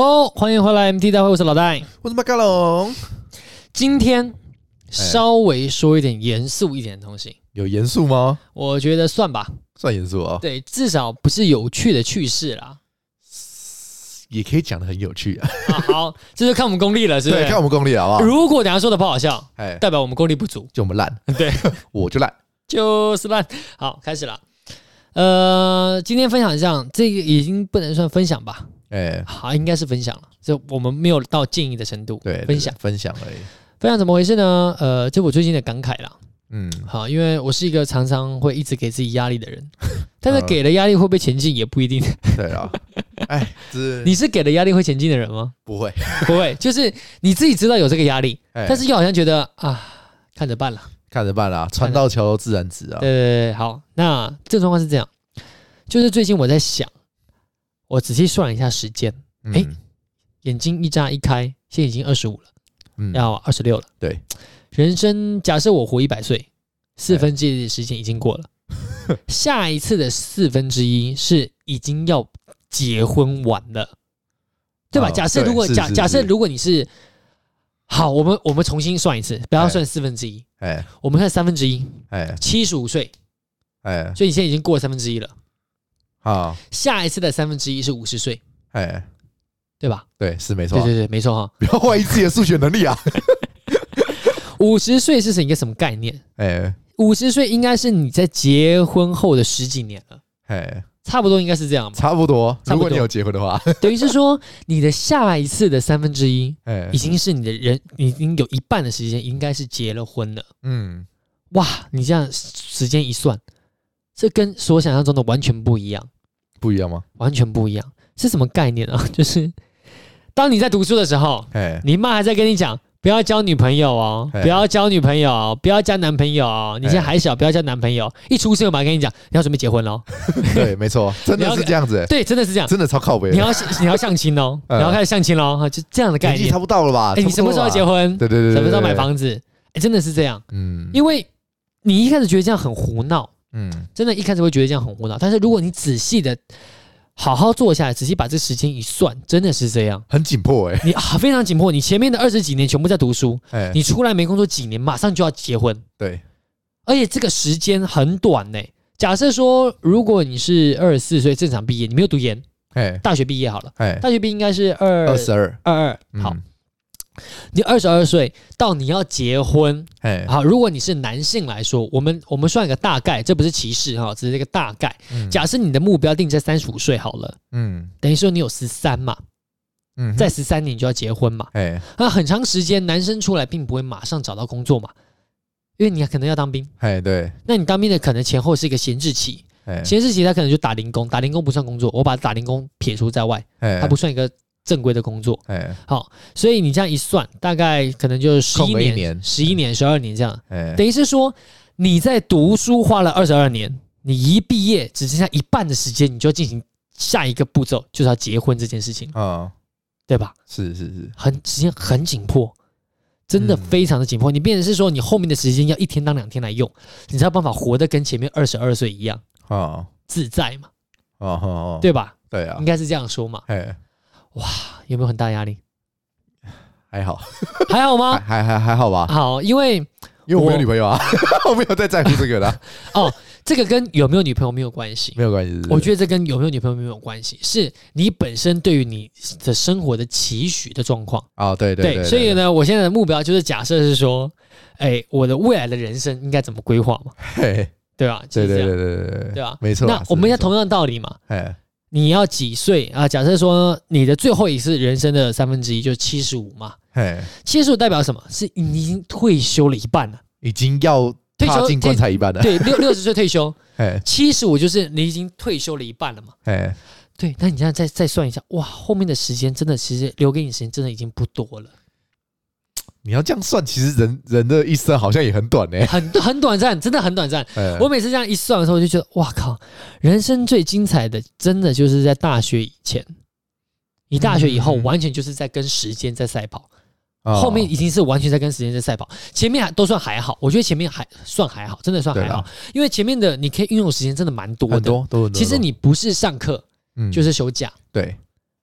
哦，欢迎回来 MT 大会，我是老戴，我是马卡龙。今天稍微说一点严肃一点的东西，有严肃吗？我觉得算吧，算严肃啊。对，至少不是有趣的趣事啦，也可以讲的很有趣啊。啊好，这就看我们功力了，是不是？对，看我们功力好不好？如果等下说的不好笑，哎，代表我们功力不足，就我们烂。对，我就烂，就是烂。好，开始了。呃，今天分享一下，这个已经不能算分享吧？哎，好，应该是分享了。就我们没有到建议的程度，对，分享分享而已。分享怎么回事呢？呃，就我最近的感慨啦。嗯，好，因为我是一个常常会一直给自己压力的人，但是给了压力会不会前进也不一定。对啊，哎，你是给了压力会前进的人吗？不会，不会，就是你自己知道有这个压力，但是又好像觉得啊，看着办了。看着办啦，船到桥头自然直啊。对对对，好，那这个状况是这样，就是最近我在想，我仔细算了一下时间，哎、嗯，眼睛一眨一开，现在已经二十五了，嗯，要二十六了。对，人生假设我活一百岁，四分之一的时间已经过了，下一次的四分之一是已经要结婚完了，对吧？哦、假设如果假假设如果你是。好，我们我们重新算一次，不要算四分之一，哎，我们看三分之一，哎，七十五岁，哎，所以你现在已经过了三分之一了，好，下一次的三分之一是五十岁，哎，对吧？对，是没错，对对对，没错哈，不要怀疑自己的数学能力啊。五十岁是一个什么概念？哎，五十岁应该是你在结婚后的十几年了，哎。差不多应该是这样吧。差不多，如果你有结婚的话，等于是说你的下一次的三分之一，已经是你的人，你已经有一半的时间应该是结了婚了。嗯，哇，你这样时间一算，这跟所想象中的完全不一样。不一样吗？完全不一样，是什么概念啊？就是当你在读书的时候，你妈还在跟你讲。不要交女朋友哦！不要交女朋友，不要交男朋友哦。你现在还小，不要交男朋友。一出生我马上跟你讲，你要准备结婚喽。对，没错，真的是这样子。对，真的是这样，真的超靠北。你要你要相亲哦，你要开始相亲喽，就这样的概念。差不多了吧？哎，你什么时候要结婚？对对对，什么时候买房子？哎，真的是这样。嗯，因为你一开始觉得这样很胡闹，嗯，真的，一开始会觉得这样很无脑。但是如果你仔细的。好好坐下来，仔细把这时间一算，真的是这样，很紧迫哎、欸。你啊，非常紧迫。你前面的二十几年全部在读书，哎、你出来没工作几年，马上就要结婚。对，而且这个时间很短呢、欸。假设说，如果你是二十四岁正常毕业，你没有读研，哎、大学毕业好了，哎、大学毕业应该是二二十二二二，好。嗯你二十二岁到你要结婚，哎，好，如果你是男性来说，我们我们算一个大概，这不是歧视哈，只是一个大概。假设你的目标定在三十五岁好了，嗯，等于说你有十三嘛，嗯，在十三年就要结婚嘛，哎，那很长时间男生出来并不会马上找到工作嘛，因为你可能要当兵，哎，对，那你当兵的可能前后是一个闲置期，闲置期他可能就打零工，打零工不算工作，我把打零工撇除在外，他不算一个。正规的工作，哎，好，所以你这样一算，大概可能就是十一年、十一年、十二年这样，哎，等于是说你在读书花了二十二年，你一毕业只剩下一半的时间，你就要进行下一个步骤，就是要结婚这件事情。啊，对吧？是是是，很时间很紧迫，真的非常的紧迫。你变成是说，你后面的时间要一天当两天来用，你才有办法活得跟前面二十二岁一样啊，自在嘛，哦对吧？对啊，应该是这样说嘛，哎。哇，有没有很大压力？还好，还好吗？还还还好吧。好，因为因为我没有女朋友啊，我 没有在在乎这个的。哦，这个跟有没有女朋友没有关系，没有关系。我觉得这跟有没有女朋友没有关系，是你本身对于你的生活的期许的状况。哦，对对对。所以呢，我现在的目标就是假设是说，哎，我的未来的人生应该怎么规划嘛？嘿，对吧？对对对对对对吧？没错。那我们要同样的道理嘛？哎。你要几岁啊？假设说你的最后一次人生的三分之一就是七十五嘛？嘿，七十五代表什么？是你已经退休了一半了，已经要踏进棺材一半了。对，六六十岁退休，嘿，七十五就是你已经退休了一半了嘛？嘿，对，那你现在再再算一下，哇，后面的时间真的其实留给你时间真的已经不多了。你要这样算，其实人人的一生好像也很短呢，很很短暂，真的很短暂。我每次这样一算的时候，我就觉得，哇靠，人生最精彩的，真的就是在大学以前，你大学以后，完全就是在跟时间在赛跑，后面已经是完全在跟时间在赛跑，前面还都算还好，我觉得前面还算还好，真的算还好，因为前面的你可以运用时间真的蛮多的，多多。其实你不是上课，就是休假，对。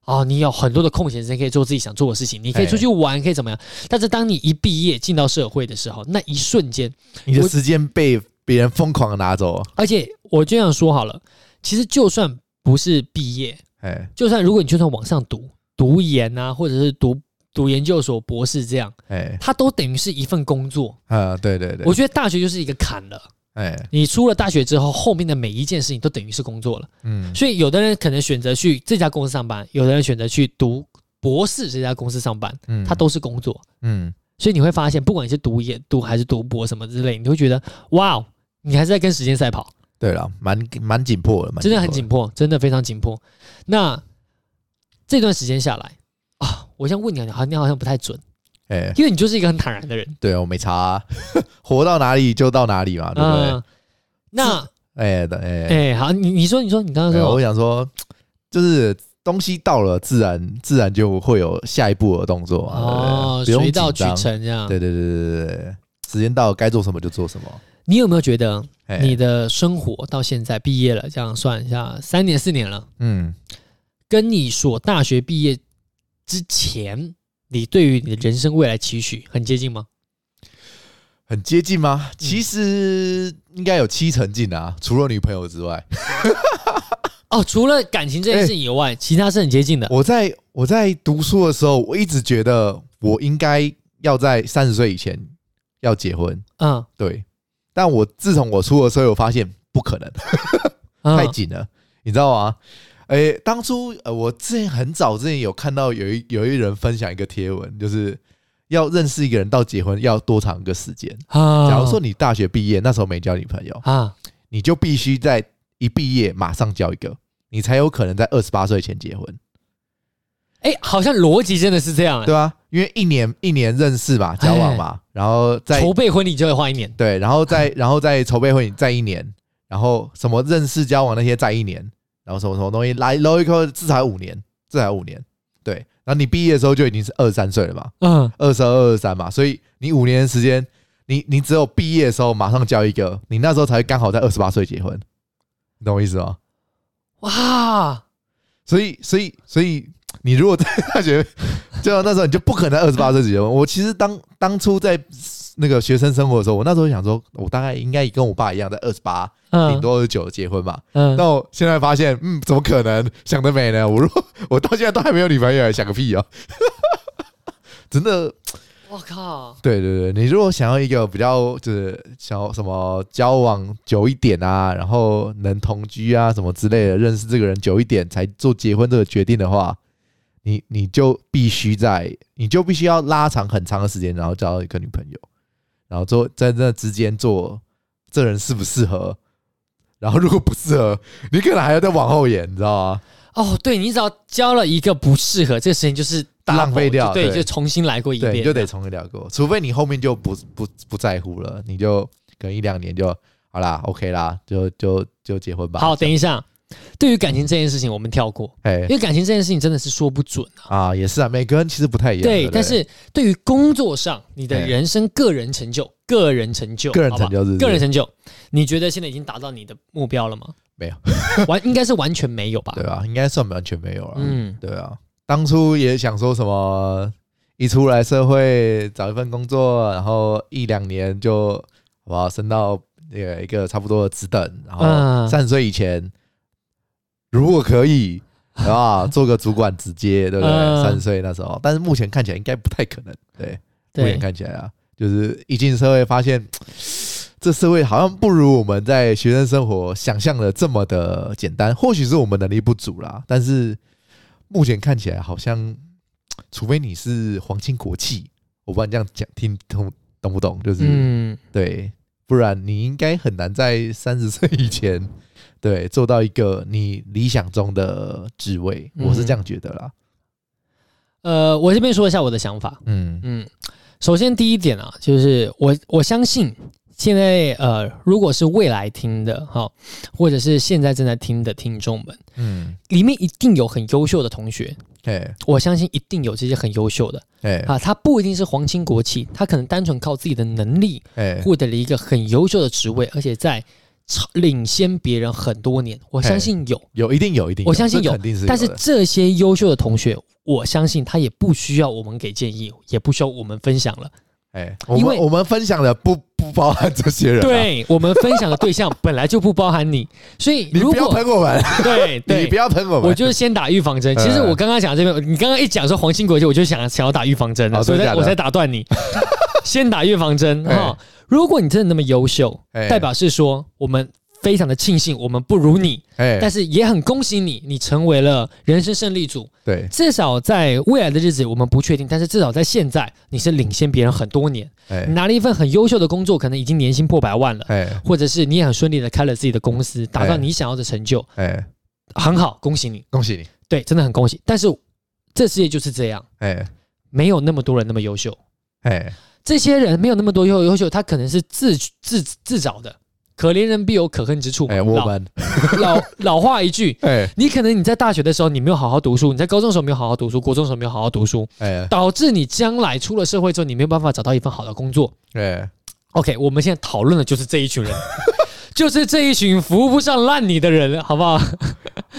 哦，你有很多的空闲时间可以做自己想做的事情，你可以出去玩，可以怎么样？但是当你一毕业进到社会的时候，那一瞬间，你的时间被别人疯狂的拿走。而且我就想说好了，其实就算不是毕业，哎，就算如果你就算往上读读研啊，或者是读读研究所、博士这样，哎，它都等于是一份工作啊。对对对，我觉得大学就是一个坎了。哎，你出了大学之后，后面的每一件事情都等于是工作了。嗯，所以有的人可能选择去这家公司上班，有的人选择去读博士这家公司上班，嗯，他都是工作。嗯，所以你会发现，不管你是读研读还是读博什么之类，你会觉得哇，你还是在跟时间赛跑。对了，蛮蛮紧迫的，真的很紧迫，真的非常紧迫。那这段时间下来啊，我想问你，好，你好像不太准。哎，因为你就是一个很坦然的人。对，我没差啊，活到哪里就到哪里嘛，对不对？那，哎，哎，哎，好，你你说，你说，你刚刚说，我想说，就是东西到了，自然自然就会有下一步的动作嘛。哦，水到渠成这样。对对对对对，时间到了，该做什么就做什么。你有没有觉得你的生活到现在毕业了，这样算一下，三年四年了，嗯，跟你所大学毕业之前？你对于你的人生未来期许很接近吗？很接近吗？其实应该有七成近啊，除了女朋友之外。哦，除了感情这件事以外，欸、其他是很接近的。我在我在读书的时候，我一直觉得我应该要在三十岁以前要结婚。嗯，对。但我自从我出了社会，我发现不可能，太紧了，你知道吗？哎、欸，当初呃，我之前很早之前有看到有一有一人分享一个贴文，就是要认识一个人到结婚要多长一个时间啊？假如说你大学毕业那时候没交女朋友啊，你就必须在一毕业马上交一个，你才有可能在二十八岁前结婚。哎、欸，好像逻辑真的是这样、欸，对吧？因为一年一年认识嘛，交往嘛，然后再筹备婚礼就会花一年，对，然后再 然后再筹备婚礼再一年，然后什么认识交往那些再一年。然后什么什么东西来捞一个至少五年，至少五年，对。然后你毕业的时候就已经是二十三岁了嘛，嗯，二十二、二十三嘛，所以你五年的时间，你你只有毕业的时候马上交一个，你那时候才刚好在二十八岁结婚，你懂我意思吗？哇！所以所以所以你如果在大学，就那时候你就不可能二十八岁结婚。我其实当当初在。那个学生生活的时候，我那时候想说，我大概应该跟我爸一样，在二十八，顶多二十九结婚吧。嗯，但我现在发现，嗯，怎么可能？想得美呢？我如果我到现在都还没有女朋友，想个屁哦！真的，我靠！对对对，你如果想要一个比较就是想要什么交往久一点啊，然后能同居啊什么之类的，认识这个人久一点才做结婚这个决定的话，你你就必须在，你就必须要拉长很长的时间，然后交到一个女朋友。然后做在那之间做，这人适不适合？然后如果不适合，你可能还要再往后延，你知道吗？哦，对，你只要交了一个不适合，这个事情就是浪费掉，对，就重新来过一遍，你就得重新来过。除非你后面就不不不在乎了，你就可能一两年就好啦，OK 啦，就就就结婚吧。好，等一下。对于感情这件事情，我们跳过，哎，因为感情这件事情真的是说不准啊，啊，也是啊，每个人其实不太一样。对，但是对于工作上，你的人生个人成就，个人成就，个人成就，个人成就，你觉得现在已经达到你的目标了吗？没有，完应该是完全没有吧？对啊，应该算完全没有了。嗯，对啊，当初也想说什么，一出来社会找一份工作，然后一两年就好不好升到那个一个差不多的职等，然后三十岁以前。如果可以，啊，做个主管直接，对不对？三十岁那时候，但是目前看起来应该不太可能。对，目前看起来啊，就是一进社会发现，这社会好像不如我们在学生生活想象的这么的简单。或许是我们能力不足啦，但是目前看起来好像，除非你是皇亲国戚，我不知道你这样讲听懂懂不懂？就是，嗯，对，不然你应该很难在三十岁以前。对，做到一个你理想中的职位，我是这样觉得啦。嗯、呃，我这边说一下我的想法。嗯嗯，首先第一点啊，就是我我相信现在呃，如果是未来听的哈，或者是现在正在听的听众们，嗯，里面一定有很优秀的同学。哎，我相信一定有这些很优秀的。哎啊，他不一定是皇亲国戚，他可能单纯靠自己的能力，哎，获得了一个很优秀的职位，而且在。领先别人很多年？我相信有，有一定有一定有，我相信有，肯定是。但是这些优秀的同学，我相信他也不需要我们给建议，也不需要我们分享了。哎，因为我们分享的不不包含这些人，对，我们分享的对象 本来就不包含你，所以你不要喷我们，对，对你不要喷我们，我就是先打预防针。其实我刚刚讲这边，你刚刚一讲说黄兴国际，我就想想要打预防针了，所以我才打断你，先打预防针哈。如果你真的那么优秀，代表是说我们。非常的庆幸我们不如你，哎，但是也很恭喜你，你成为了人生胜利组。对，至少在未来的日子我们不确定，但是至少在现在你是领先别人很多年。哎，你拿了一份很优秀的工作，可能已经年薪破百万了。哎，或者是你也很顺利的开了自己的公司，达到你想要的成就。哎，很好，恭喜你，恭喜你。对，真的很恭喜。但是这世界就是这样，哎，没有那么多人那么优秀。哎，这些人没有那么多优优秀，他可能是自自自找的。可怜人必有可恨之处。哎，我们 老老老话一句，哎，你可能你在大学的时候你没有好好读书，你在高中的时候没有好好读书，国中的时候没有好好读书，哎，导致你将来出了社会之后你没有办法找到一份好的工作。哎，OK，我们现在讨论的就是这一群人，就是这一群扶不上烂泥的人，好不好？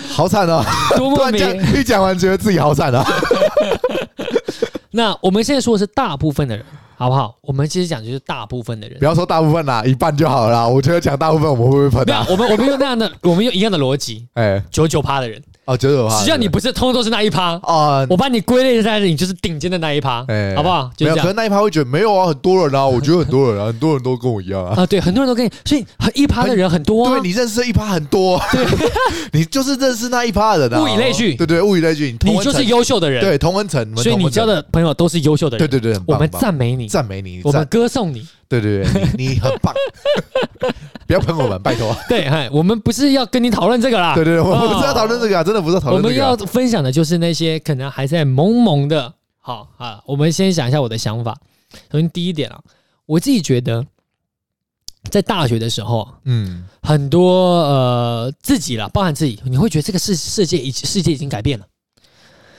好惨啊！多么美！一讲完觉得自己好惨啊。那我们现在说的是大部分的人。好不好？我们其实讲就是大部分的人，不要说大部分啦，一半就好了啦。我觉得讲大部分，我们会不会喷啊？我们我们用那样的，我们用一样的逻辑，哎，九九趴的人。哦，九九趴，只要你不是，通通都是那一趴啊。我把你归类在你就是顶尖的那一趴，好不好？没有，可能那一趴会觉得没有啊，很多人啊，我觉得很多人啊，很多人都跟我一样啊。啊，对，很多人都跟你，所以一趴的人很多啊。对，你认识的一趴很多，对，你就是认识那一趴的人。物以类聚，对对，物以类聚，你就是优秀的人，对，同温层，所以你交的朋友都是优秀的人。对对对，我们赞美你，赞美你，我们歌颂你。对对对，你你很棒，不要喷我们，拜托。对，嗨，我们不是要跟你讨论这个啦。对对对，我们不是要讨论这个啊，真的不是讨论这个。我们要分享的就是那些可能还在懵懵的。好啊，我们先想一下我的想法。首先第一点啊，我自己觉得，在大学的时候，嗯，很多呃自己啦，包含自己，你会觉得这个世世界已世界已经改变了，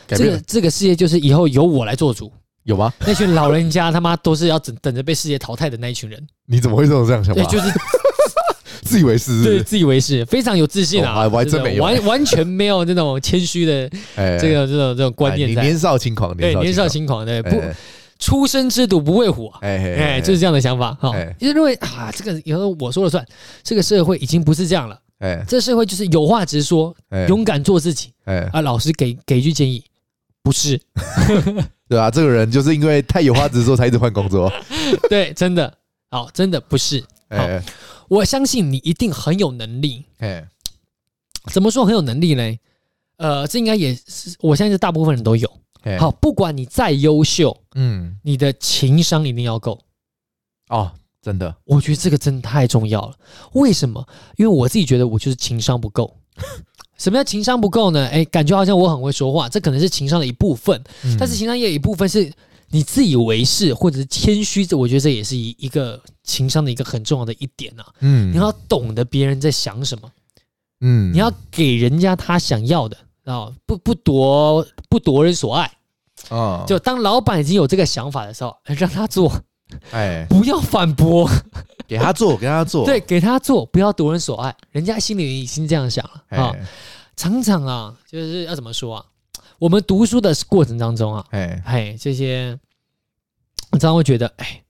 改变了。这个这个世界就是以后由我来做主。有吗？那群老人家他妈都是要等等着被世界淘汰的那一群人。你怎么会这种这样想法？对，就是 自以为是，对，自以为是，非常有自信啊！我还真没有，完完全没有那种谦虚的 这个这种这种观念。你年少轻狂，对，年少轻狂，对，不初生之犊不畏虎，哎哎，就是这样的想法。哈，就是认为啊，这个以后我说了算，这个社会已经不是这样了。哎，这社会就是有话直说，勇敢做自己。哎啊，老师给给一句建议，不是。对啊，这个人就是因为太有话直说，才一直换工作。对，真的，好，真的不是。哎，我相信你一定很有能力。哎，怎么说很有能力呢？呃，这应该也是，我相信大部分人都有。好，不管你再优秀，嗯，你的情商一定要够。哦，真的，我觉得这个真的太重要了。为什么？因为我自己觉得我就是情商不够。什么叫情商不够呢？哎，感觉好像我很会说话，这可能是情商的一部分，嗯、但是情商也有一部分是你自以为是或者是谦虚，这我觉得这也是一一个情商的一个很重要的一点啊。嗯，你要懂得别人在想什么，嗯，你要给人家他想要的啊，不不夺不夺人所爱啊。哦、就当老板已经有这个想法的时候，让他做，哎，不要反驳。给他做，给他做，对，给他做，不要夺人所爱。人家心里已经这样想了啊。常常啊，就是要怎么说啊？我们读书的过程当中啊，哎哎，这些我常常会觉得，哎，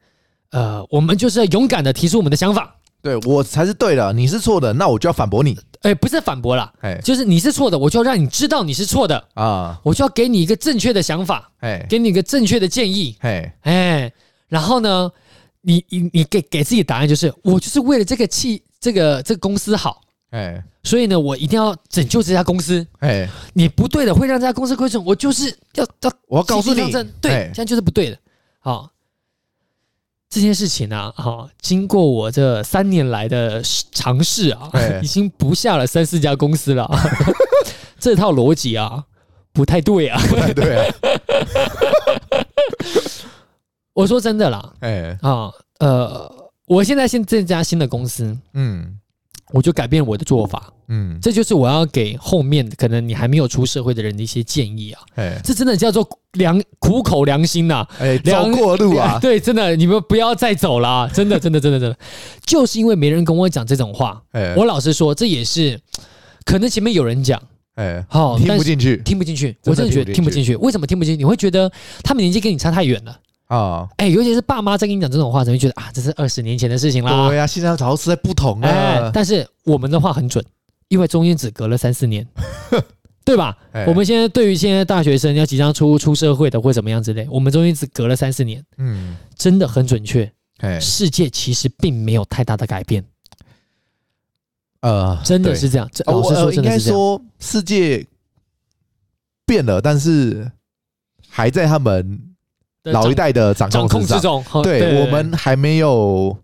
呃，我们就是要勇敢的提出我们的想法。对，我才是对的，你是错的，那我就要反驳你。哎，不是反驳啦，哎，就是你是错的，我就要让你知道你是错的啊，我就要给你一个正确的想法，哎，给你一个正确的建议，哎哎，然后呢？你你你给给自己答案就是我就是为了这个气这个这个公司好，哎，所以呢，我一定要拯救这家公司，哎，你不对的会让这家公司亏损，我就是要要我要告诉你，对，这样就是不对的。好，这件事情呢，哈，经过我这三年来的尝试啊，已经不下了三四家公司了，这套逻辑啊不太对啊，不太对啊。我说真的啦，哎啊，呃，我现在新这家新的公司，嗯，我就改变我的做法。嗯，这就是我要给后面可能你还没有出社会的人的一些建议啊。哎，这真的叫做良苦口良心呐。哎，走过路啊，对，真的，你们不要再走了，真的，真的，真的，真的，就是因为没人跟我讲这种话。哎，我老实说，这也是可能前面有人讲。哎，好，听不进去，听不进去，我真的觉得听不进去。为什么听不进去？你会觉得他们年纪跟你差太远了啊！哎，尤其是爸妈在跟你讲这种话，你会觉得啊，这是二十年前的事情啦。对呀，现在早就实在不同了。但是我们的话很准，因为中间只隔了三四年，对吧？我们现在对于现在大学生要即将出出社会的或怎么样之类，我们中间只隔了三四年，嗯，真的很准确。哎，世界其实并没有太大的改变。呃，真的是这样。老实说，应该说世界变了，但是还在他们老一代的掌控之中。对，我们还没有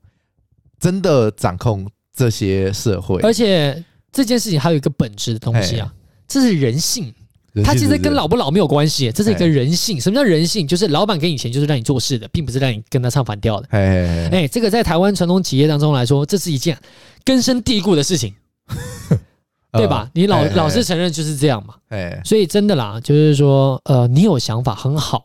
真的掌控这些社会。而且这件事情还有一个本质的东西啊，这是人性。它其实跟老不老没有关系，这是一个人性。什么叫人性？就是老板给你钱就是让你做事的，并不是让你跟他唱反调的。哎，这个在台湾传统企业当中来说，这是一件。根深蒂固的事情，对吧？你老老是承认就是这样嘛。哎，所以真的啦，就是说，呃，你有想法很好，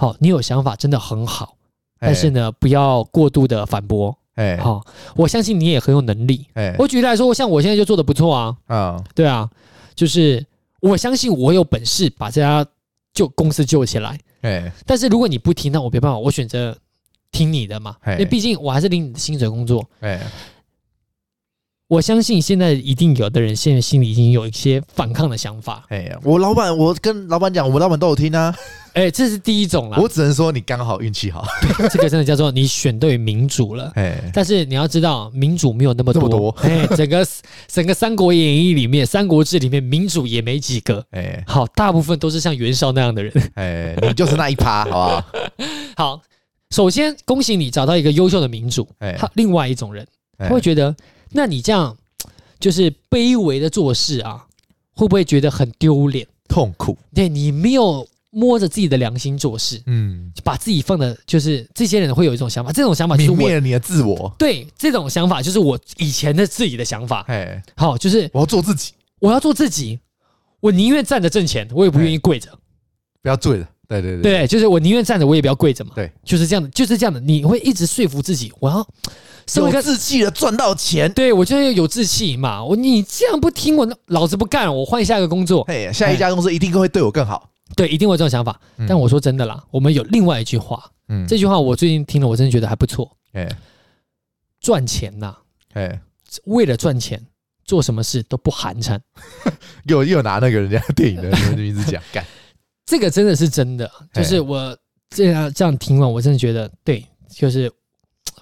好，你有想法真的很好，但是呢，不要过度的反驳。哎，好，我相信你也很有能力。哎，我举例来说，像我现在就做的不错啊。啊，对啊，就是我相信我有本事把这家救公司救起来。哎，但是如果你不听，那我没办法，我选择听你的嘛。因为毕竟我还是领你的薪水工作。哎。我相信现在一定有的人现在心里已经有一些反抗的想法。哎呀，我老板，我跟老板讲，我们老板都有听啊。哎，这是第一种啦。我只能说你刚好运气好。这个真的叫做你选对民主了。哎，但是你要知道，民主没有那么多。哎，整个整个《三国演义》里面，《三国志》里面，民主也没几个。哎，好，大部分都是像袁绍那样的人。哎，你就是那一趴，好不好？好，首先恭喜你找到一个优秀的民主。哎，他另外一种人，他会觉得。那你这样就是卑微的做事啊，会不会觉得很丢脸、痛苦？对，你没有摸着自己的良心做事，嗯，把自己放的，就是这些人会有一种想法，这种想法就是泯灭了你的自我。对，这种想法就是我以前的自己的想法。哎，好，就是我要做自己，我要做自己，我宁愿站着挣钱，我也不愿意跪着。不要跪着，对对对，对，就是我宁愿站着，我也不要跪着嘛。对，就是这样的，就是这样的，你会一直说服自己，我要。有志气的赚到钱，对，我就是有志气嘛。我你这样不听我，老子不干，我换下一个工作。嘿，下一家公司一定会对我更好。对，一定会有这种想法。但我说真的啦，我们有另外一句话，嗯，这句话我最近听了，我真的觉得还不错。哎，赚钱呐，哎，为了赚钱，做什么事都不寒碜。又又拿那个人家电影的名字讲 干，这个真的是真的。就是我这样这样听完，我真的觉得对，就是。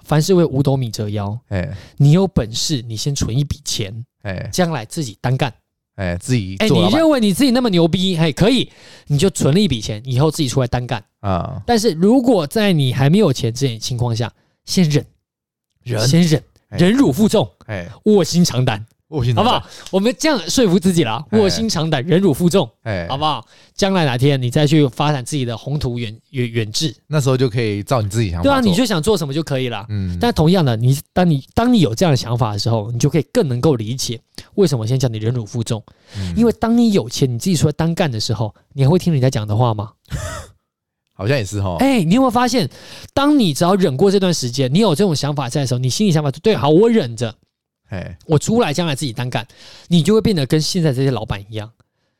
凡事为五斗米折腰，哎，你有本事，你先存一笔钱，哎，将来自己单干，哎，自己，哎，你认为你自己那么牛逼，哎，可以，你就存了一笔钱，以后自己出来单干。啊。但是如果在你还没有钱这种情况下，先忍，忍，先忍，忍辱负重，哎，卧薪尝胆。好不好？我们这样说服自己了，卧薪尝胆，忍辱负重，哎，好不好？将来哪天你再去发展自己的宏图远远远志，那时候就可以照你自己想法。对啊，你就想做什么就可以了。嗯，但同样的，你当你当你有这样的想法的时候，你就可以更能够理解为什么我先叫你忍辱负重。因为当你有钱，你自己出来单干的时候，你还会听人家讲的话吗？好像也是哈。哎，你有没有发现，当你只要忍过这段时间，你有这种想法在的时候，你心里想法就对，好，我忍着。哎，我出来将来自己单干，你就会变得跟现在这些老板一样，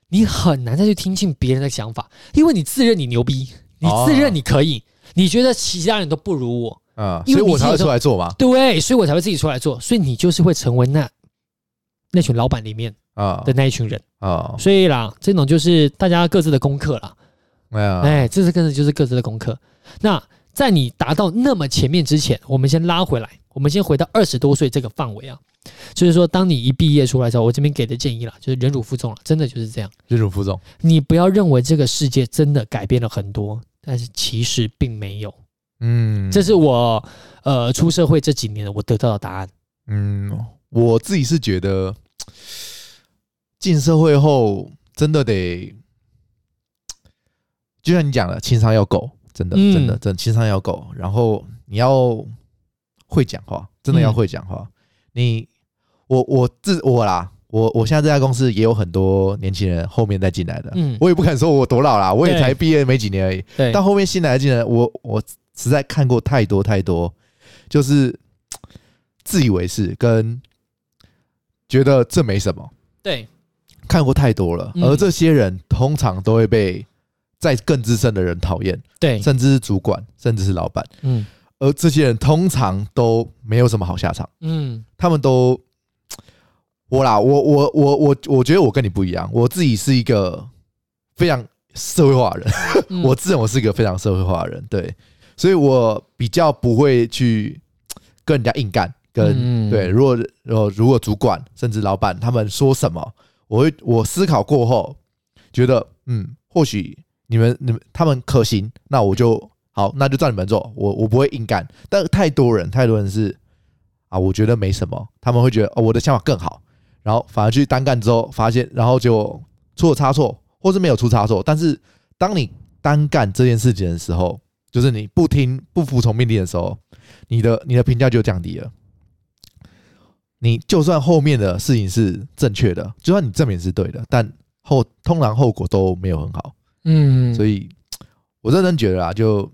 你很难再去听进别人的想法，因为你自认你牛逼，你自认你可以，你觉得其他人都不如我啊，所以我才会出来做嘛。对，所以我才会自己出来做，所以你就是会成为那那群老板里面啊的那一群人啊。所以啦，这种就是大家各自的功课啦。哎，这是各自就是各自的功课。那在你达到那么前面之前，我们先拉回来，我们先回到二十多岁这个范围啊。就是说，当你一毕业出来之后，我这边给的建议啦，就是忍辱负重了，真的就是这样。忍辱负重，你不要认为这个世界真的改变了很多，但是其实并没有。嗯，这是我呃出社会这几年我得到的答案。嗯，我自己是觉得进社会后真的得，就像你讲的，情商要够，真的，真的，真的情商要够，然后你要会讲话，真的要会讲话。嗯、你。我我自我啦，我我现在这家公司也有很多年轻人后面再进来的，嗯，我也不敢说我多老啦，我也才毕业没几年而已，对，到后面新来的进来，我我实在看过太多太多，就是自以为是跟觉得这没什么，对，看过太多了，而这些人通常都会被在更资深的人讨厌，对，甚至是主管，甚至是老板，嗯。而这些人通常都没有什么好下场。嗯，他们都 我啦，我我我我我觉得我跟你不一样，我自己是一个非常社会化的人，嗯、我自认我是一个非常社会化的人，对，所以我比较不会去跟人家硬干，跟对，如果呃如果主管甚至老板他们说什么，我会我思考过后觉得嗯，或许你们你们他们可行，那我就。好，那就照你们做，我我不会硬干。但太多人，太多人是啊，我觉得没什么，他们会觉得哦，我的想法更好，然后反而去单干之后发现，然后就出了差错，或是没有出差错。但是当你单干这件事情的时候，就是你不听不服从命令的时候，你的你的评价就降低了。你就算后面的事情是正确的，就算你证明是对的，但后通常后果都没有很好。嗯，所以我认真觉得啊，就。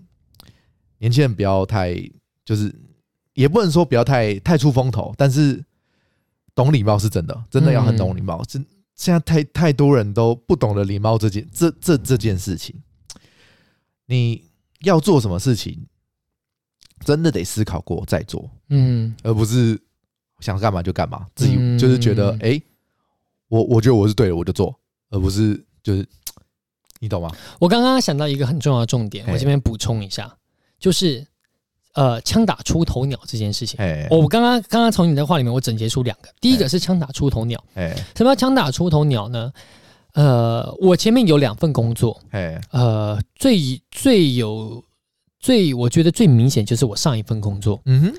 年轻人不要太，就是也不能说不要太太出风头，但是懂礼貌是真的，真的要很懂礼貌。这、嗯、现在太太多人都不懂得礼貌这件这这这件事情，你要做什么事情，真的得思考过再做，嗯，而不是想干嘛就干嘛，自己就是觉得哎、欸，我我觉得我是对的，我就做，而不是就是你懂吗？我刚刚想到一个很重要的重点，我这边补充一下。就是，呃，枪打出头鸟这件事情。哎，我刚刚刚刚从你的话里面，我总结出两个。第一个是枪打出头鸟。哎，什么叫枪打出头鸟呢？呃，我前面有两份工作。哎，呃，最最有最，我觉得最明显就是我上一份工作。嗯哼，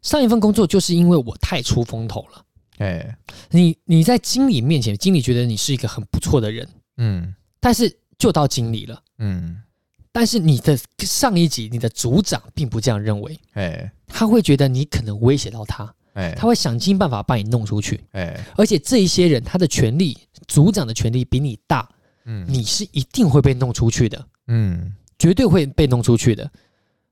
上一份工作就是因为我太出风头了。哎，你你在经理面前，经理觉得你是一个很不错的人。嗯，但是就到经理了。嗯。但是你的上一级，你的组长并不这样认为，哎，他会觉得你可能威胁到他，哎，他会想尽办法把你弄出去，哎，而且这一些人他的权力，组长的权力比你大，嗯，你是一定会被弄出去的，嗯，绝对会被弄出去的，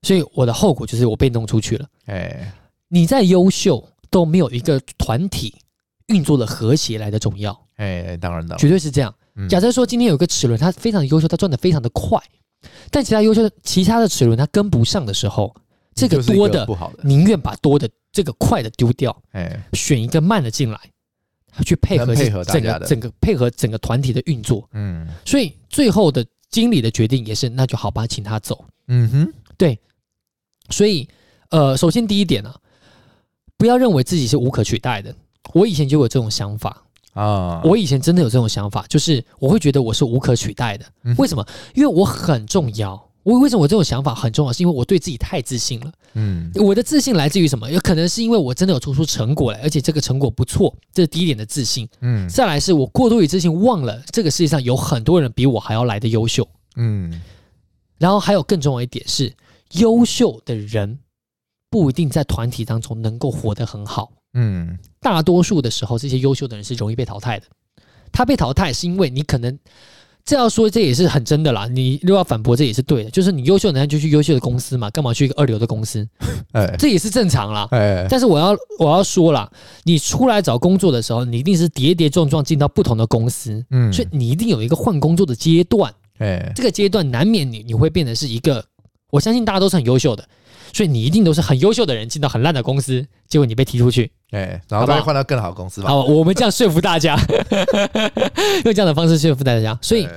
所以我的后果就是我被弄出去了，哎，你再优秀都没有一个团体运作的和谐来的重要，哎，当然的，绝对是这样。假设说今天有个齿轮，他非常优秀，他转的非常的快。但其他优秀的其他的齿轮它跟不上的时候，这个多的宁愿把多的这个快的丢掉，哎，选一个慢的进来，去配合配合整个整个配合整个团体的运作，嗯，所以最后的经理的决定也是那就好吧，请他走，嗯哼，对，所以呃，首先第一点呢，不要认为自己是无可取代的，我以前就有这种想法。啊！我以前真的有这种想法，就是我会觉得我是无可取代的。为什么？因为我很重要。我为什么我这种想法很重要？是因为我对自己太自信了。嗯，我的自信来自于什么？有可能是因为我真的有做出成果来，而且这个成果不错，这是第一点的自信。嗯，再来是我过度于自信，忘了这个世界上有很多人比我还要来的优秀。嗯，然后还有更重要一点是，优秀的人不一定在团体当中能够活得很好。嗯，大多数的时候，这些优秀的人是容易被淘汰的。他被淘汰是因为你可能这样说，这也是很真的啦。你如果要反驳，这也是对的。就是你优秀的人就去优秀的公司嘛，干嘛去一个二流的公司？哎，这也是正常啦。哎，但是我要我要说啦，你出来找工作的时候，你一定是跌跌撞撞进到不同的公司。嗯，所以你一定有一个换工作的阶段。哎，这个阶段难免你你会变得是一个，我相信大家都是很优秀的。所以你一定都是很优秀的人，进到很烂的公司，结果你被踢出去，哎，然后再换到更好的公司吧。好，我们这样说服大家，用这样的方式说服大家。所以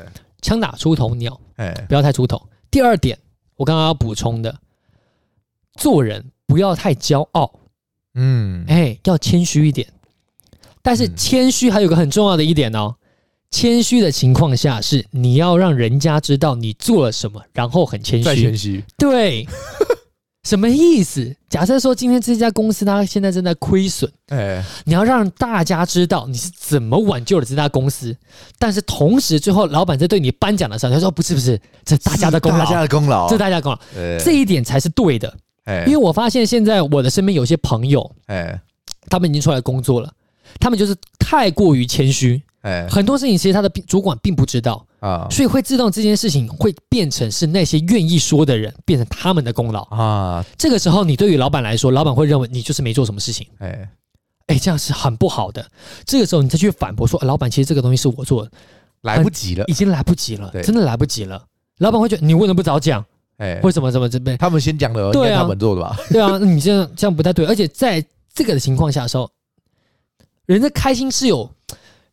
枪打出头鸟，哎，不要太出头。第二点，我刚刚要补充的，做人不要太骄傲，嗯，哎，要谦虚一点。但是谦虚还有个很重要的一点哦，谦虚的情况下是你要让人家知道你做了什么，然后很谦虚，谦虚，对。什么意思？假设说今天这家公司它现在正在亏损，哎，你要让大家知道你是怎么挽救了这家公司，但是同时最后老板在对你颁奖的时候，他说不是不是，这大家的功劳，大家的功劳，这大家的功劳，这一点才是对的。哎，因为我发现现在我的身边有些朋友，哎，他们已经出来工作了，他们就是太过于谦虚。哎，很多事情其实他的主管并不知道啊，所以会自动这件事情会变成是那些愿意说的人变成他们的功劳啊。这个时候，你对于老板来说，老板会认为你就是没做什么事情。哎，哎，这样是很不好的。这个时候，你再去反驳说，老板其实这个东西是我做的，来不及了，已经来不及了，真的来不及了。老板会觉得你为什么不早讲？哎，为什么？怎么这边？他们先讲的，对啊，他们做的吧？对啊，你这样这样不太对。而且在这个的情况下的时候，人的开心是有。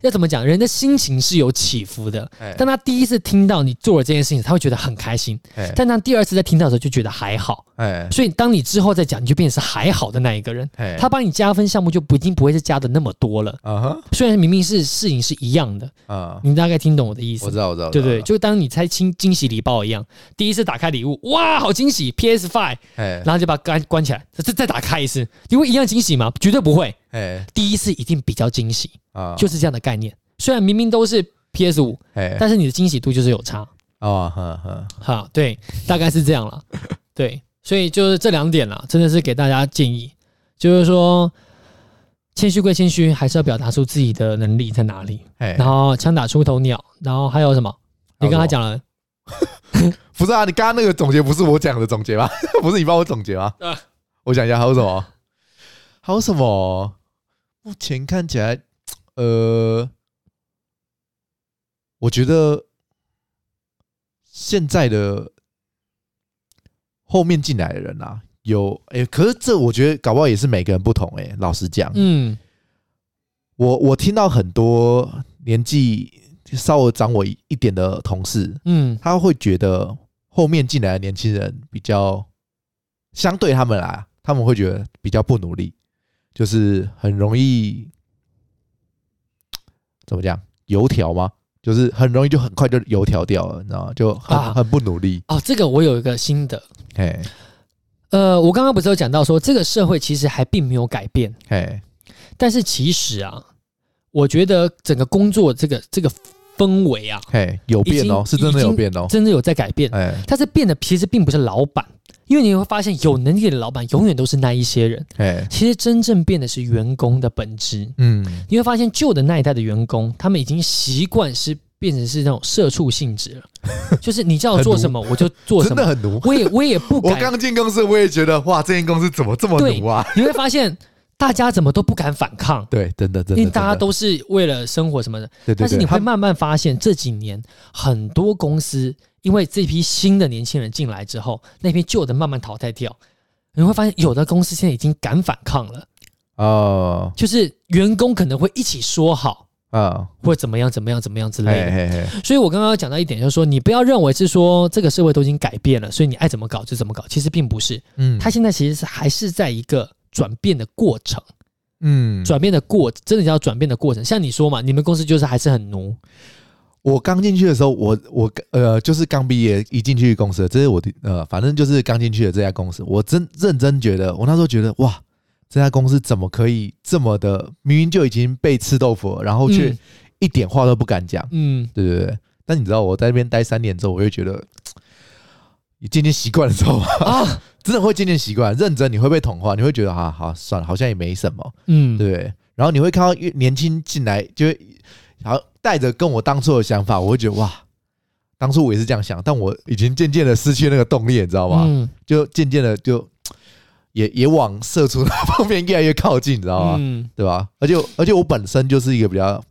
要怎么讲？人的心情是有起伏的。当他第一次听到你做了这件事情，他会觉得很开心。但他第二次再听到的时候，就觉得还好。所以当你之后再讲，你就变成是还好的那一个人。他帮你加分项目就不一定不会是加的那么多了。啊虽然明明是事情是一样的啊。你大概听懂我的意思？我知道，我知道。对对，就当你猜惊惊喜礼包一样，第一次打开礼物，哇，好惊喜！PS Five，然后就把它关关起来，再再打开一次，你会一样惊喜吗？绝对不会。第一次一定比较惊喜。啊，就是这样的概念。虽然明明都是 PS 五，但是你的惊喜度就是有差。哦，呵呵，好，对，大概是这样了。对，所以就是这两点了，真的是给大家建议，就是说，谦虚归谦虚，还是要表达出自己的能力在哪里。哎然后枪打出头鸟，然后还有什么？你刚才讲了，不是啊？你刚刚那个总结不是我讲的总结吗？不是你帮我总结吗？啊，我想一下还有什么？还有什么？目前看起来。呃，我觉得现在的后面进来的人啊，有哎、欸，可是这我觉得搞不好也是每个人不同哎、欸。老实讲，嗯，我我听到很多年纪稍微长我一点的同事，嗯，他会觉得后面进来的年轻人比较相对他们来，他们会觉得比较不努力，就是很容易。怎么讲？油条吗？就是很容易就很快就油条掉了，你知道吗？就很、啊、很不努力。哦，这个我有一个心得。哎，呃，我刚刚不是有讲到说，这个社会其实还并没有改变。哎，但是其实啊，我觉得整个工作这个这个氛围啊，哎，有变哦，是真的有变哦，真的有在改变。哎，但是变的其实并不是老板。因为你会发现，有能力的老板永远都是那一些人。哎，其实真正变的是员工的本质。嗯，你会发现旧的那一代的员工，他们已经习惯是变成是那种社畜性质了。就是你叫我做什么，我就做什么，真的很奴。我也我也不 敢。我刚进公司，我也觉得哇，这间公司怎么这么奴啊？你会发现，大家怎么都不敢反抗。对，真的真的，因为大家都是为了生活什么的。对对。但是你会慢慢发现，这几年很多公司。因为这批新的年轻人进来之后，那批旧的慢慢淘汰掉，你会发现有的公司现在已经敢反抗了。哦，就是员工可能会一起说好啊，或者怎么样怎么样怎么样之类的。嘿嘿嘿。所以我刚刚讲到一点，就是说你不要认为是说这个社会都已经改变了，所以你爱怎么搞就怎么搞，其实并不是。嗯，他现在其实是还是在一个转变的过程。嗯，转变的过真的叫转变的过程。像你说嘛，你们公司就是还是很奴。我刚进去的时候，我我呃就是刚毕业一进去公司，这是我的呃，反正就是刚进去的这家公司，我真认真觉得，我那时候觉得哇，这家公司怎么可以这么的，明明就已经被吃豆腐了，然后却一点话都不敢讲，嗯，对对对。但你知道我在那边待三年之后，我就觉得，你渐渐习惯了之后啊，真的会渐渐习惯。认真你会被同化，你会觉得啊，好算了，好像也没什么，嗯，对。然后你会看到越年轻进来就会。然后带着跟我当初的想法，我会觉得哇，当初我也是这样想，但我已经渐渐的失去那个动力，你知道吗？嗯，就渐渐的就也也往社畜那方面越来越靠近，你知道吗？嗯，对吧？而且而且我本身就是一个比较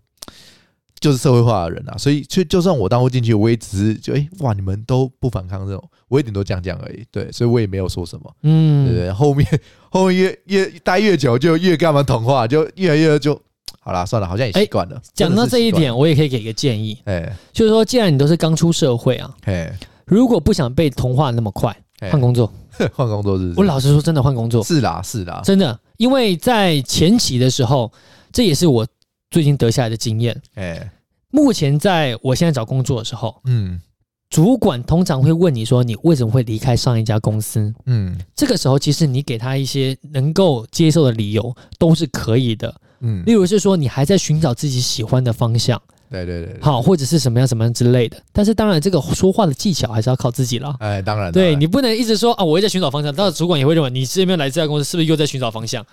就是社会化的人啊，所以就就算我当初进去，我也只是就哎哇，你们都不反抗这种，我也顶多讲讲而已。对，所以我也没有说什么。嗯，对对，后面后面越越待越久，就越干嘛同化，就越来越就。好啦，算了，好像也习惯了。讲到这一点，我也可以给一个建议，哎，就是说，既然你都是刚出社会啊，哎，如果不想被同化那么快，换工作，换工作是。我老实说，真的换工作是啦，是啦，真的，因为在前期的时候，这也是我最近得下来的经验。哎，目前在我现在找工作的时候，嗯，主管通常会问你说，你为什么会离开上一家公司？嗯，这个时候其实你给他一些能够接受的理由都是可以的。嗯，例如是说你还在寻找自己喜欢的方向，对对对，好，或者是什么样什么样之类的。但是当然，这个说话的技巧还是要靠自己了。哎，当然，对你不能一直说啊，我也在寻找方向。但是主管也会认为你这边来这家公司是不是又在寻找方向？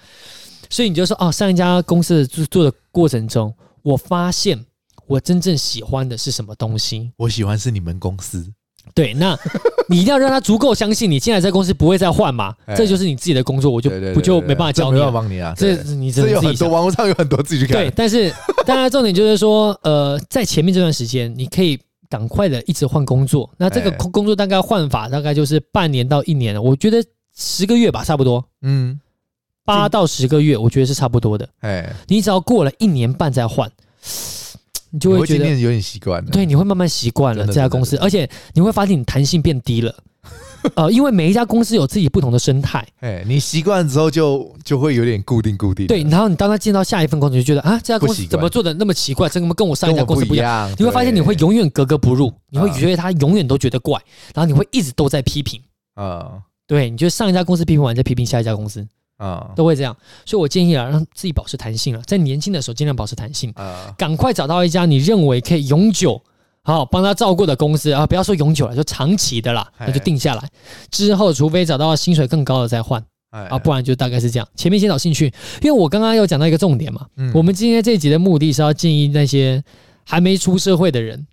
所以你就说哦，上一家公司做做的过程中，我发现我真正喜欢的是什么东西？我喜欢是你们公司。对，那 你一定要让他足够相信你进来这公司不会再换嘛？这就是你自己的工作，我就不就没办法教你，没办法帮你啊。这你这有很多网络上有很多自己去看。对，但是 大家重点就是说，呃，在前面这段时间，你可以赶快的一直换工作。那这个工工作大概换法大概就是半年到一年，我觉得十个月吧，差不多。嗯，八到十个月，我觉得是差不多的。哎，你只要过了一年半再换。你就会觉得有点习惯了，对，你会慢慢习惯了这家公司，而且你会发现你弹性变低了，呃，因为每一家公司有自己不同的生态，哎，你习惯之后就就会有点固定固定，对，然后你当他进到下一份工作，就觉得啊，这家公司怎么做的那么奇怪，怎么跟我上一家公司不一样？你会发现你会永远格格不入，你会觉得他永远都觉得怪，然后你会一直都在批评，啊，对，你就上一家公司批评完再批评下一家公司。啊，都会这样，所以我建议啊，让自己保持弹性啊，在年轻的时候尽量保持弹性。啊，赶快找到一家你认为可以永久好帮他照顾的公司啊，不要说永久了，就长期的啦，那就定下来。之后，除非找到薪水更高的再换。啊，不然就大概是这样。前面先找兴趣，因为我刚刚有讲到一个重点嘛，我们今天这一集的目的是要建议那些还没出社会的人，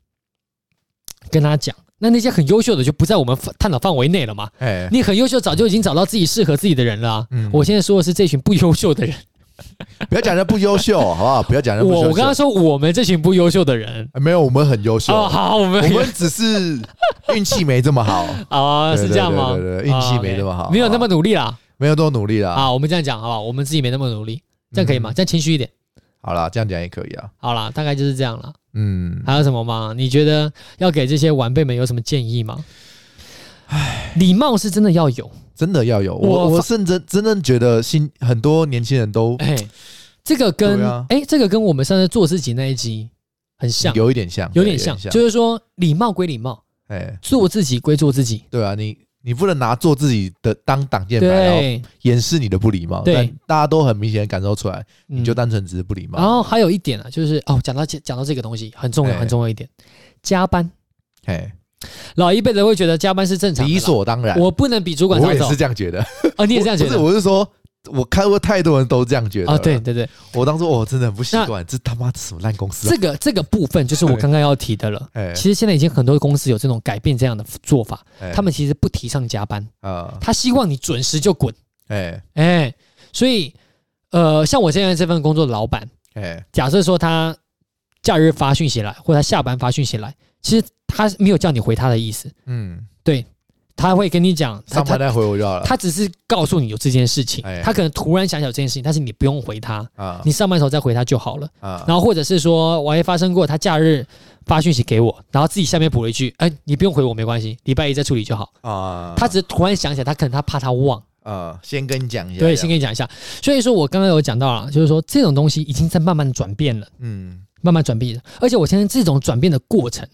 跟他讲。那那些很优秀的就不在我们探讨范围内了嘛？哎，你很优秀，早就已经找到自己适合自己的人了啊。嗯，我现在说的是这群不优秀的人，不要讲人不优秀，好不好？不要讲人。我我刚刚说我们这群不优秀的人，没有，我们很优秀。哦，好，我们我们只是运气没这么好 啊，是这样吗？对对，运气没这么好，没有那么努力啦，没有多努力啦。啊，我们这样讲好不好？我们自己没那么努力，这样可以吗？这样谦虚一点。好啦，这样讲也可以啊。好啦，大概就是这样了。嗯，还有什么吗？你觉得要给这些晚辈们有什么建议吗？唉，礼貌是真的要有，真的要有。我我甚至真的觉得新很多年轻人都哎，这个跟哎，这个跟我们上次做自己那一集很像，有一点像，有点像，就是说礼貌归礼貌，哎，做自己归做自己。对啊，你。你不能拿做自己的当挡箭牌，然后掩饰你的不礼貌。对，但大家都很明显感受出来，你就单纯只是不礼貌。然后还有一点啊，就是哦，讲到讲到这个东西很重要，很重要一点，加班。哎，老一辈的会觉得加班是正常，理所当然。我不能比主管早走。我也是这样觉得。啊，你也这样觉得？不是，我是说。我看过太多人都这样觉得啊！对对对，我当初我真的很不习惯，这他妈什么烂公司？这个这个部分就是我刚刚要提的了。其实现在已经很多公司有这种改变这样的做法，他们其实不提倡加班啊，他希望你准时就滚。哎哎，所以呃，像我现在这份工作的老板，哎，假设说他假日发讯息来，或者他下班发讯息来，其实他没有叫你回他的意思。嗯，对。他会跟你讲，上班再回我就好了。他只是告诉你有这件事情，他可能突然想起来这件事情，但是你不用回他啊，你上班时候再回他就好了啊。然后或者是说，我还发生过他假日发讯息给我，然后自己下面补了一句：“哎，你不用回我没关系，礼拜一再处理就好啊。”他只是突然想起来，他可能他怕他忘啊，先跟你讲一下。对，先跟你讲一下。所以说我刚刚有讲到了，就是说这种东西已经在慢慢转变了，嗯，慢慢转变了。而且我相信这种转变的过程，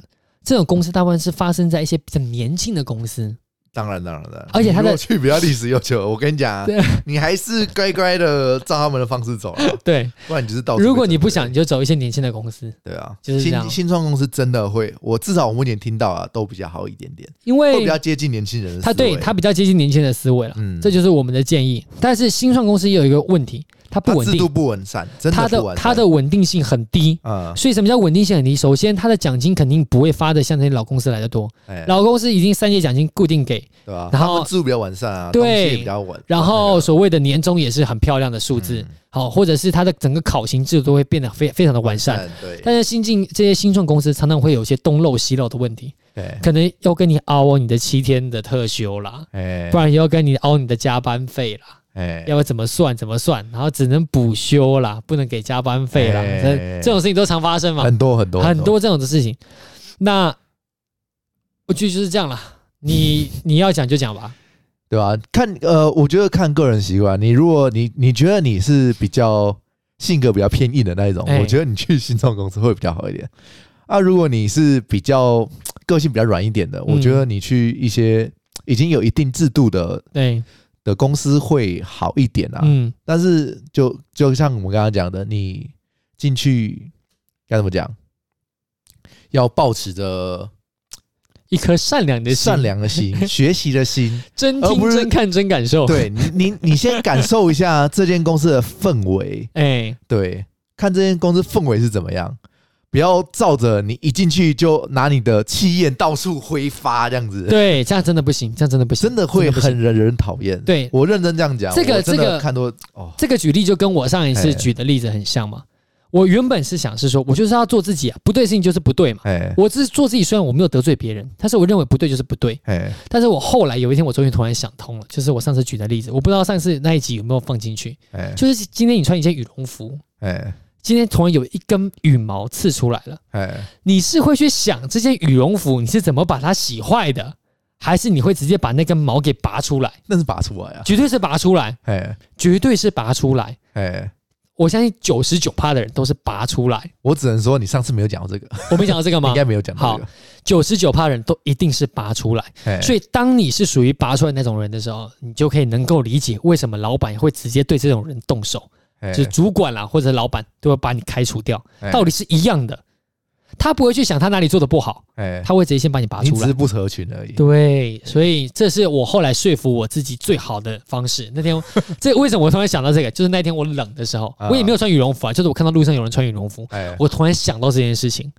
这种公司大部分是发生在一些比较年轻的公司。当然，当然的。而且他的去比较历史悠久，我跟你讲，你还是乖乖的照他们的方式走。对，不然你就是到。如果你不想，你就走一些年轻的公司。对啊，就是新新创公司真的会，我至少我目前听到啊，都比较好一点点，因为比较接近年轻人。他对他比较接近年轻人的思维了，嗯，这就是我们的建议。但是新创公司也有一个问题。它不稳定，制度不完善。它的它的稳定性很低啊，所以什么叫稳定性很低？首先，它的奖金肯定不会发的像那些老公司来的多。老公司已经三节奖金固定给，对吧？然后制度比较完善啊，对，比较稳。然后所谓的年终也是很漂亮的数字，好，或者是它的整个考勤制度都会变得非非常的完善。对，但是新进这些新创公司常常会有一些东漏西漏的问题，对，可能要跟你熬你的七天的特休啦，不然要跟你熬你的加班费啦。哎，要怎么算怎么算，然后只能补休啦，不能给加班费啦。这这种事情都常发生嘛，很多很多很多这种的事情。那我觉得就是这样啦。你 你要讲就讲吧，对吧？看呃，我觉得看个人习惯。你如果你你觉得你是比较性格比较偏硬的那一种，我觉得你去新创公司会比较好一点。啊，如果你是比较 个性比较软一点的，我觉得你去一些已经有一定制度的，对。的公司会好一点啊，嗯，但是就就像我们刚刚讲的，你进去该怎么讲？要保持着一颗善良的心，善良的心，学习的心，真听真看真感受。对你，你你先感受一下这间公司的氛围，哎、欸，对，看这间公司氛围是怎么样。不要照着你一进去就拿你的气焰到处挥发这样子，对，这样真的不行，这样真的不行，真的会很惹人讨厌。对，我认真这样讲，这个这个看多哦，这个举例就跟我上一次举的例子很像嘛。我原本是想是说，我就是要做自己啊，不对事情就是不对嘛。哎，我只是做自己，虽然我没有得罪别人，但是我认为不对就是不对。哎，但是我后来有一天，我终于突然想通了，就是我上次举的例子，我不知道上次那一集有没有放进去。哎，就是今天你穿一件羽绒服，哎。今天突然有一根羽毛刺出来了，哎，你是会去想这件羽绒服你是怎么把它洗坏的，还是你会直接把那根毛给拔出来？那是拔出来啊，绝对是拔出来，哎，绝对是拔出来，哎，我相信九十九趴的人都是拔出来。我只能说你上次没有讲到这个，我没讲到这个吗？应该没有讲到这个。好，九十九趴人都一定是拔出来，所以当你是属于拔出来那种人的时候，你就可以能够理解为什么老板会直接对这种人动手。就是主管啦，或者老板都会把你开除掉，道理是一样的。他不会去想他哪里做的不好，他会直接先把你拔出来。只是不合群而已。对，所以这是我后来说服我自己最好的方式。那天，这为什么我突然想到这个？就是那天我冷的时候，我也没有穿羽绒服啊，就是我看到路上有人穿羽绒服，我突然想到这件事情，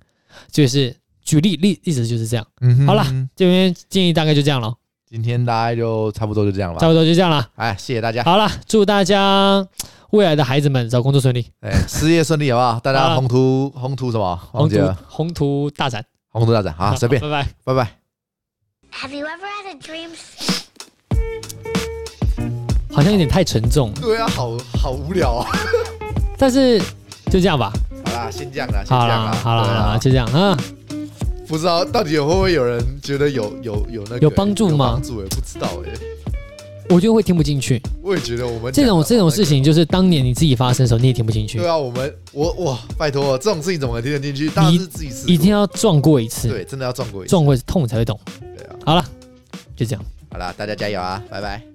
就是举例例例子就是这样。好了，这边建议大概就这样了。今天大概就差不多就这样了，差不多就这样了。哎，谢谢大家。好了，祝大家。未来的孩子们找工作顺利，哎，事业顺利，好不好？大家宏图宏图什么？宏图宏图大展，宏图大展，好，随便，拜拜，拜拜。Have you ever had a dream? 好像有点太沉重，对啊，好好无聊啊。但是就这样吧。好啦，先这样啦，先这样啦，好啦，就这样啊。不知道到底会不会有人觉得有有有那个有帮助吗？帮助也不知道哎。我觉得会听不进去。我也觉得我们这种这种事情，就是当年你自己发生的时候，你也听不进去。对啊，我们我哇，拜托，这种事情怎么能听得进去？当然是自己试。一定要撞过一次。对，真的要撞过一次，撞过一次痛才会懂。对啊。好了，就这样。好了，大家加油啊！拜拜。